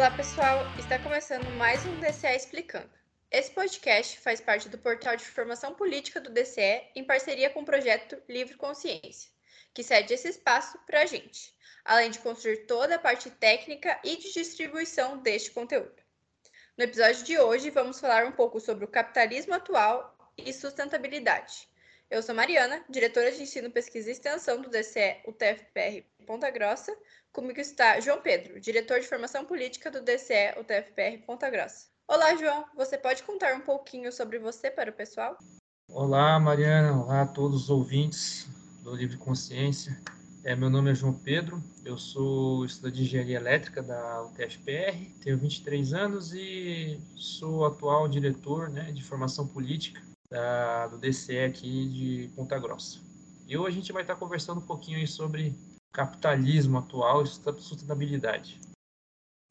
Olá, pessoal! Está começando mais um DCE Explicando. Esse podcast faz parte do portal de formação política do DCE em parceria com o projeto Livre Consciência, que cede esse espaço para a gente, além de construir toda a parte técnica e de distribuição deste conteúdo. No episódio de hoje, vamos falar um pouco sobre o capitalismo atual e sustentabilidade. Eu sou Mariana, diretora de Ensino, Pesquisa e Extensão do DCE UTFPR Ponta Grossa. Comigo está João Pedro, diretor de Formação Política do DCE UTFPR Ponta Grossa. Olá, João. Você pode contar um pouquinho sobre você para o pessoal? Olá, Mariana. Olá a todos os ouvintes do Livre Consciência. É, meu nome é João Pedro, eu sou estudante de Engenharia Elétrica da UTFPR, tenho 23 anos e sou atual diretor né, de formação política da, do DCE aqui de Ponta Grossa. E hoje a gente vai estar conversando um pouquinho sobre capitalismo atual e sustentabilidade.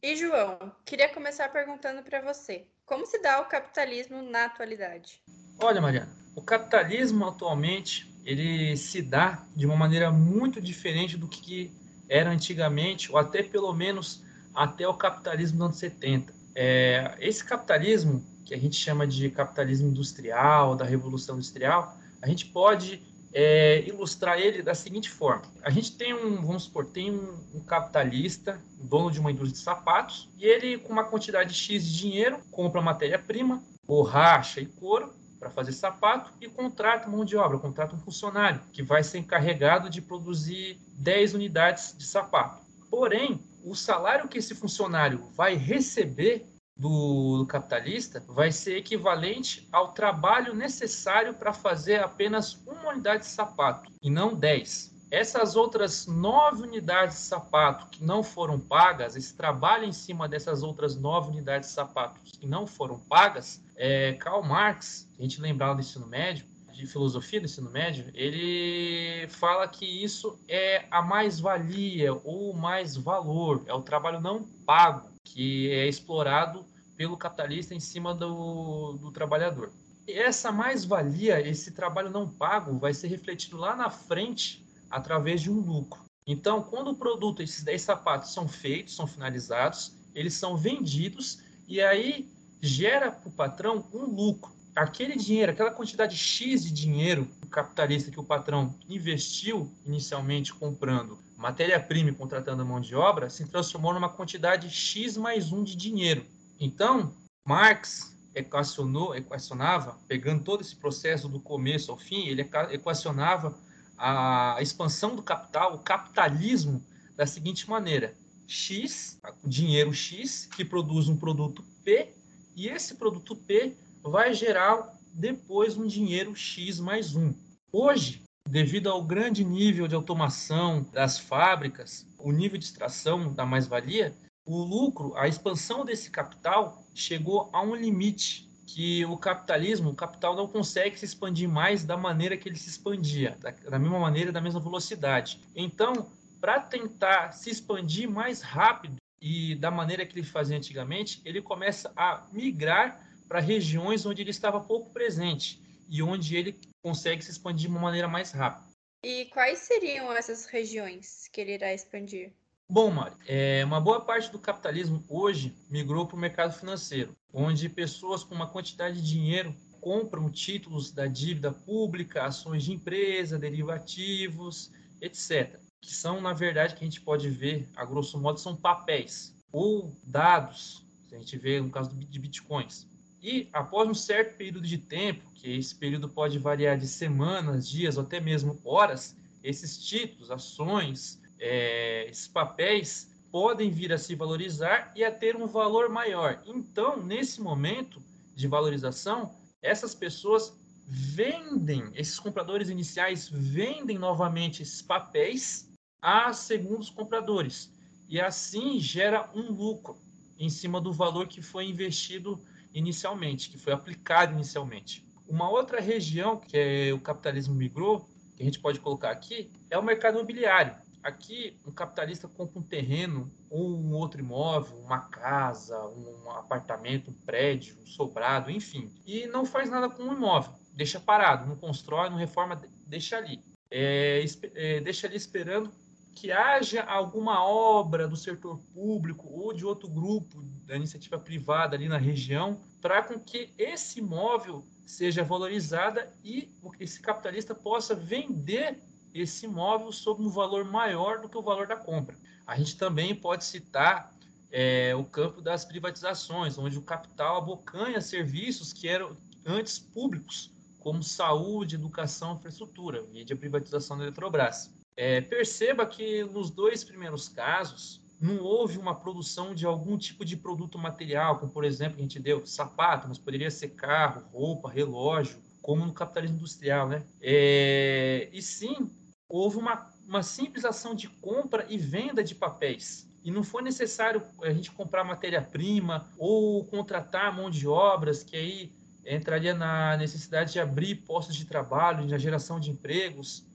E João, queria começar perguntando para você, como se dá o capitalismo na atualidade? Olha, Mariana, o capitalismo atualmente ele se dá de uma maneira muito diferente do que era antigamente, ou até pelo menos até o capitalismo dos anos 70. É, esse capitalismo, que a gente chama de capitalismo industrial, da revolução industrial, a gente pode é, ilustrar ele da seguinte forma: a gente tem um, vamos supor, tem um, um, capitalista, dono de uma indústria de sapatos, e ele, com uma quantidade X de dinheiro, compra matéria-prima, borracha e couro para fazer sapato e contrata mão de obra, contrata um funcionário que vai ser encarregado de produzir 10 unidades de sapato. Porém, o salário que esse funcionário vai receber do, capitalista vai ser equivalente ao trabalho necessário para fazer apenas uma unidade de sapato e não 10. Essas outras nove unidades de sapato que não foram pagas, esse trabalho em cima dessas outras nove unidades de sapatos que não foram pagas, é, Karl Marx, a gente lembrar do ensino médio, de filosofia do ensino médio, ele fala que isso é a mais-valia ou mais valor, é o trabalho não pago que é explorado pelo capitalista em cima do, do trabalhador. Essa mais-valia, esse trabalho não pago, vai ser refletido lá na frente através de um lucro. Então, quando o produto, esses 10 sapatos são feitos, são finalizados, eles são vendidos e aí gera para o patrão um lucro. Aquele dinheiro, aquela quantidade X de dinheiro capitalista que o patrão investiu inicialmente comprando matéria-prima e contratando mão de obra, se transformou numa quantidade X mais um de dinheiro. Então, Marx equacionou, equacionava, pegando todo esse processo do começo ao fim, ele equacionava a expansão do capital, o capitalismo, da seguinte maneira: X, dinheiro X, que produz um produto P, e esse produto P vai gerar depois um dinheiro X mais um. Hoje, devido ao grande nível de automação das fábricas, o nível de extração da mais-valia, o lucro, a expansão desse capital chegou a um limite que o capitalismo, o capital não consegue se expandir mais da maneira que ele se expandia, da, da mesma maneira, da mesma velocidade. Então, para tentar se expandir mais rápido e da maneira que ele fazia antigamente, ele começa a migrar para regiões onde ele estava pouco presente e onde ele consegue se expandir de uma maneira mais rápida. E quais seriam essas regiões que ele irá expandir? Bom, Mário, é, uma boa parte do capitalismo hoje migrou para o mercado financeiro, onde pessoas com uma quantidade de dinheiro compram títulos da dívida pública, ações de empresa, derivativos, etc. Que são, na verdade, que a gente pode ver, a grosso modo, são papéis ou dados, a gente vê no caso de bitcoins. E após um certo período de tempo, que esse período pode variar de semanas, dias ou até mesmo horas, esses títulos, ações, é, esses papéis podem vir a se valorizar e a ter um valor maior. Então, nesse momento de valorização, essas pessoas vendem, esses compradores iniciais vendem novamente esses papéis a segundos compradores. E assim gera um lucro em cima do valor que foi investido inicialmente, que foi aplicado inicialmente. Uma outra região que é o capitalismo migrou, que a gente pode colocar aqui, é o mercado imobiliário. Aqui, um capitalista compra um terreno ou um outro imóvel, uma casa, um apartamento, um prédio, um sobrado, enfim, e não faz nada com o imóvel, deixa parado, não constrói, não reforma, deixa ali. É, é, deixa ali esperando que haja alguma obra do setor público ou de outro grupo da iniciativa privada ali na região para com que esse imóvel seja valorizada e esse capitalista possa vender esse imóvel sob um valor maior do que o valor da compra. A gente também pode citar é, o campo das privatizações, onde o capital abocanha serviços que eram antes públicos, como saúde, educação, infraestrutura, via a privatização da Eletrobras. É, perceba que nos dois primeiros casos não houve uma produção de algum tipo de produto material, como por exemplo a gente deu sapato, mas poderia ser carro, roupa, relógio, como no capitalismo industrial, né? É, e sim houve uma, uma simples ação de compra e venda de papéis. E não foi necessário a gente comprar matéria-prima ou contratar mão de obras, que aí entraria na necessidade de abrir postos de trabalho, na geração de empregos.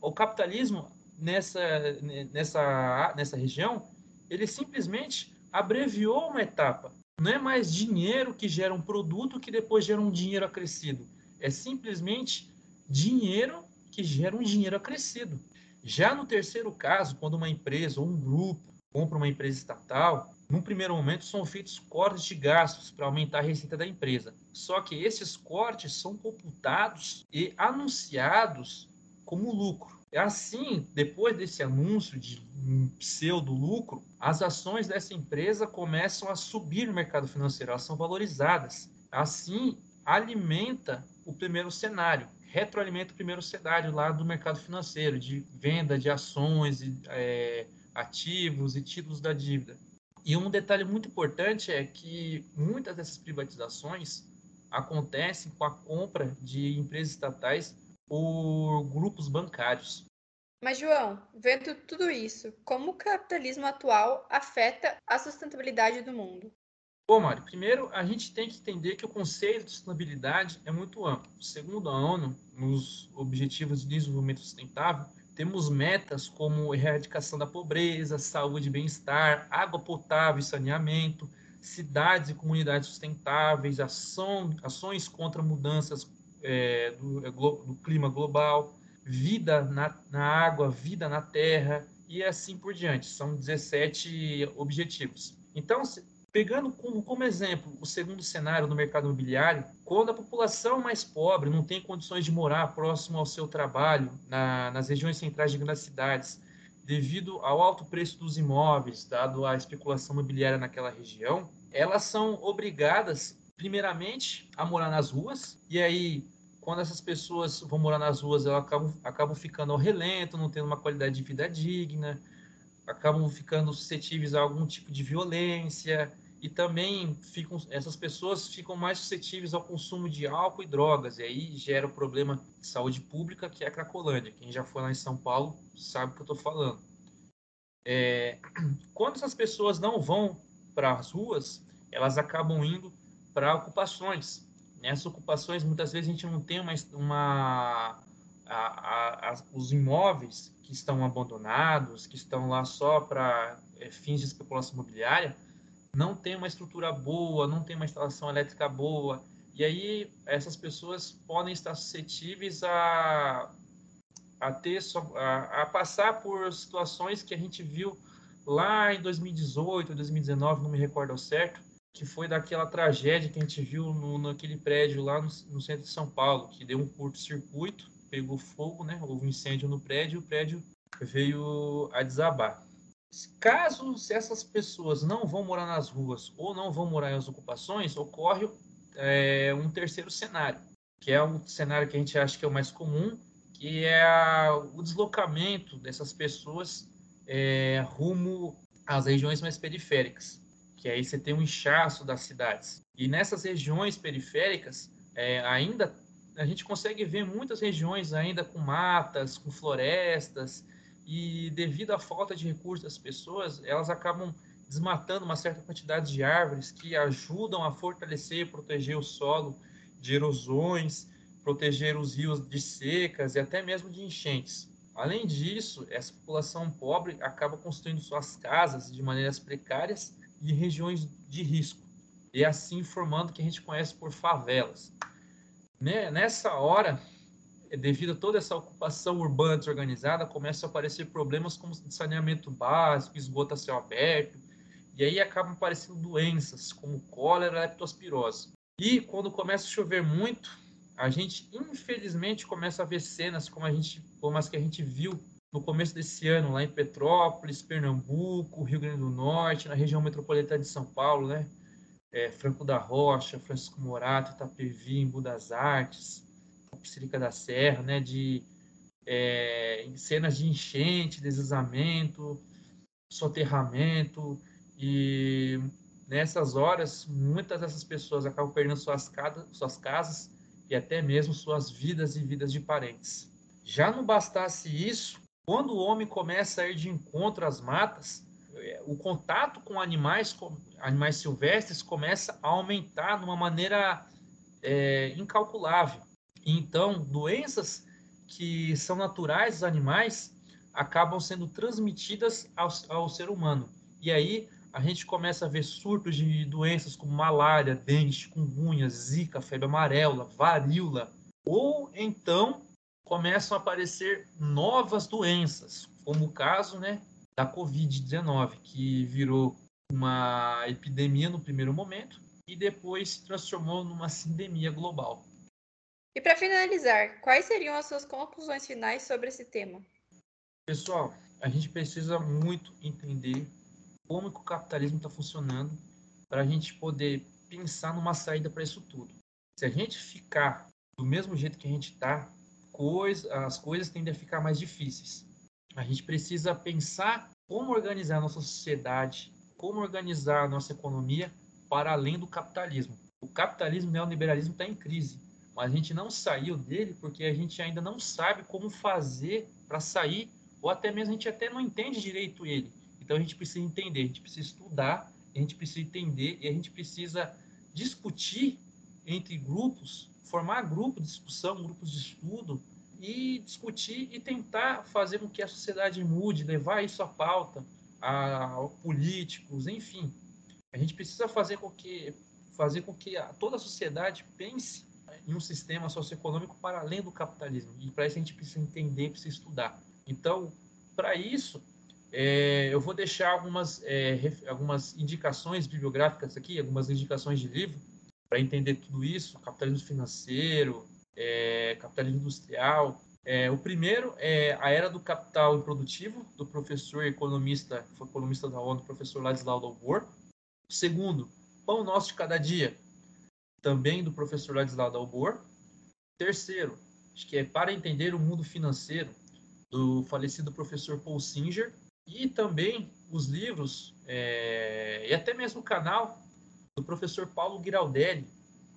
O capitalismo nessa, nessa, nessa região, ele simplesmente abreviou uma etapa. Não é mais dinheiro que gera um produto que depois gera um dinheiro acrescido. É simplesmente dinheiro que gera um dinheiro acrescido. Já no terceiro caso, quando uma empresa ou um grupo compra uma empresa estatal, num primeiro momento são feitos cortes de gastos para aumentar a receita da empresa. Só que esses cortes são computados e anunciados como lucro. Assim, depois desse anúncio de um pseudo lucro, as ações dessa empresa começam a subir no mercado financeiro, elas são valorizadas. Assim, alimenta o primeiro cenário, retroalimenta o primeiro cenário lá do mercado financeiro, de venda de ações, e, é, ativos e títulos da dívida. E um detalhe muito importante é que muitas dessas privatizações acontecem com a compra de empresas estatais por grupos bancários. Mas, João, vendo tudo isso, como o capitalismo atual afeta a sustentabilidade do mundo? Bom, Mário, primeiro a gente tem que entender que o conceito de sustentabilidade é muito amplo. Segundo a ONU, nos Objetivos de Desenvolvimento Sustentável, temos metas como erradicação da pobreza, saúde e bem-estar, água potável e saneamento, cidades e comunidades sustentáveis, ação, ações contra mudanças é, do, é, do, clima global, vida na, na água, vida na terra e assim por diante. São 17 objetivos. Então, Pegando como, como, exemplo o segundo cenário no mercado imobiliário, quando a população mais pobre não tem condições de morar próximo ao seu trabalho, na, nas regiões centrais de grandes cidades, devido ao alto preço dos imóveis, dado a especulação imobiliária naquela região, elas são obrigadas, primeiramente, a morar nas ruas, e aí, quando essas pessoas vão morar nas ruas, elas acabam, acabam ficando ao relento, não tendo uma qualidade de vida digna, acabam ficando suscetíveis a algum tipo de violência, e também ficam, essas pessoas ficam mais suscetíveis ao consumo de álcool e drogas, e aí gera o problema de saúde pública, que é a Cracolândia. Quem já foi lá em São Paulo sabe o que eu estou falando. É, quando essas pessoas não vão para as ruas, elas acabam indo para ocupações. Nessas ocupações, muitas vezes a gente não tem uma, uma a, a, a, os imóveis que estão abandonados, que estão lá só para é, fins de especulação imobiliária, não tem uma estrutura boa, não tem uma instalação elétrica boa, e aí essas pessoas podem estar suscetíveis a, a ter a, a passar por situações que a gente viu lá em 2018, 2019, não me recordo ao certo, que foi daquela tragédia que a gente viu no, naquele prédio lá no, no centro de São Paulo, que deu um curto-circuito, pegou fogo, né? Houve um incêndio no prédio, o prédio veio a desabar. Caso essas pessoas não vão morar nas ruas ou não vão morar nas ocupações, ocorre é, um terceiro cenário, que é um cenário que a gente acha que é o mais comum, que é a, o deslocamento dessas pessoas é, rumo às regiões mais periféricas, que aí você tem um inchaço das cidades. E nessas regiões periféricas, é, ainda a gente consegue ver muitas regiões ainda com matas, com florestas, e devido à falta de recursos das pessoas, elas acabam desmatando uma certa quantidade de árvores que ajudam a fortalecer e proteger o solo de erosões, proteger os rios de secas e até mesmo de enchentes. Além disso, essa população pobre acaba construindo suas casas de maneiras precárias e regiões de risco, e assim formando o que a gente conhece por favelas. Nessa hora, devido a toda essa ocupação urbana desorganizada, começam a aparecer problemas como saneamento básico, esgoto a céu aberto, e aí acabam aparecendo doenças como cólera leptospirose. E quando começa a chover muito, a gente infelizmente começa a ver cenas como a gente, como as que a gente viu no começo desse ano lá em Petrópolis, Pernambuco, Rio Grande do Norte, na região metropolitana de São Paulo, né? É, Franco da Rocha, Francisco Morato, Itapevi, Embu das Artes, Tapicirica da Serra, né? De é, cenas de enchente, deslizamento, soterramento e nessas horas muitas dessas pessoas acabam perdendo suas, suas casas e até mesmo suas vidas e vidas de parentes. Já não bastasse isso, quando o homem começa a ir de encontro às matas, é, o contato com animais, animais silvestres começa a aumentar de uma maneira é, incalculável. Então, doenças que são naturais dos animais acabam sendo transmitidas ao, ao ser humano. E aí a gente começa a ver surtos de doenças como malária, dengue, chikungunya, zika, febre amarela, varíola. Ou então começam a aparecer novas doenças, como o caso né, da Covid-19, que virou uma epidemia no primeiro momento e depois se transformou numa sindemia global. E para finalizar, quais seriam as suas conclusões finais sobre esse tema? Pessoal, a gente precisa muito entender como que o capitalismo está funcionando para a gente poder pensar numa saída para isso tudo. Se a gente ficar do mesmo jeito que a gente está, coisa, as coisas tendem a ficar mais difíceis. A gente precisa pensar como organizar a nossa sociedade, como organizar a nossa economia para além do capitalismo. O capitalismo neoliberalismo está em crise, mas a gente não saiu dele porque a gente ainda não sabe como fazer para sair, ou até mesmo a gente até não entende direito ele. Então a gente precisa entender, a gente precisa estudar, a gente precisa entender e a gente precisa discutir entre grupos, formar grupos de discussão, grupos de estudo e discutir e tentar fazer com que a sociedade mude, levar isso à pauta, a, a políticos, enfim. A gente precisa fazer com que fazer com que a, toda a sociedade pense em um sistema socioeconômico para além do capitalismo. E para isso a gente precisa entender, precisa estudar. Então, para isso, é, eu vou deixar algumas, é, algumas indicações bibliográficas aqui, algumas indicações de livro, para entender tudo isso: capitalismo financeiro, é, capitalismo industrial. É, o primeiro é A Era do Capital Improdutivo, do professor economista, foi economista da ONU, professor Ladislau Dalbor. O segundo, Pão Nosso de Cada Dia, também do professor Ladislau Dalbor. Terceiro, acho que é Para Entender o Mundo Financeiro, do falecido professor Paul Singer. E também os livros, é, e até mesmo o canal do professor Paulo Giraldelli.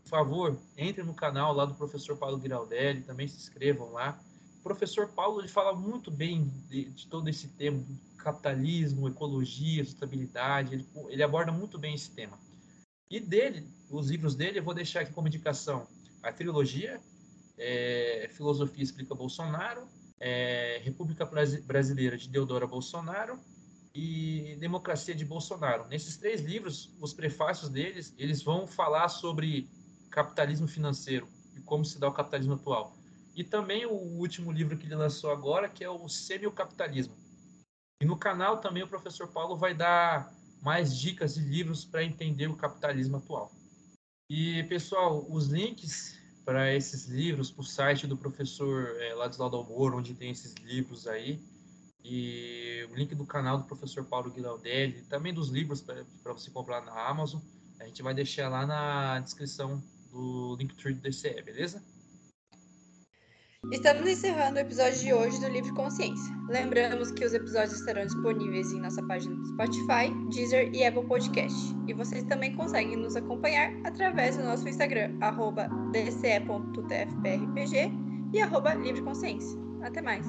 Por favor, entre no canal lá do professor Paulo Giraldelli, também se inscrevam lá. O professor Paulo ele fala muito bem de, de todo esse tema, capitalismo, ecologia, sustentabilidade, ele, ele aborda muito bem esse tema. E dele, os livros dele, eu vou deixar aqui como indicação a trilogia, é, Filosofia Explica Bolsonaro, é, República Brasileira de Deodora Bolsonaro e Democracia de Bolsonaro. Nesses três livros, os prefácios deles, eles vão falar sobre capitalismo financeiro e como se dá o capitalismo atual. E também o último livro que ele lançou agora, que é o Semio-Capitalismo. E no canal também o professor Paulo vai dar mais dicas de livros para entender o capitalismo atual. E, pessoal, os links para esses livros, para o site do professor é, Ladislau Dalmor, onde tem esses livros aí, e o link do canal do professor Paulo Guilaudelli, também dos livros para você comprar na Amazon, a gente vai deixar lá na descrição do Linktree do DCE, beleza? Estamos encerrando o episódio de hoje do Livre Consciência. Lembramos que os episódios estarão disponíveis em nossa página do Spotify, Deezer e Apple Podcast. E vocês também conseguem nos acompanhar através do nosso Instagram, dce.tfprpg e arroba Livre Consciência. Até mais!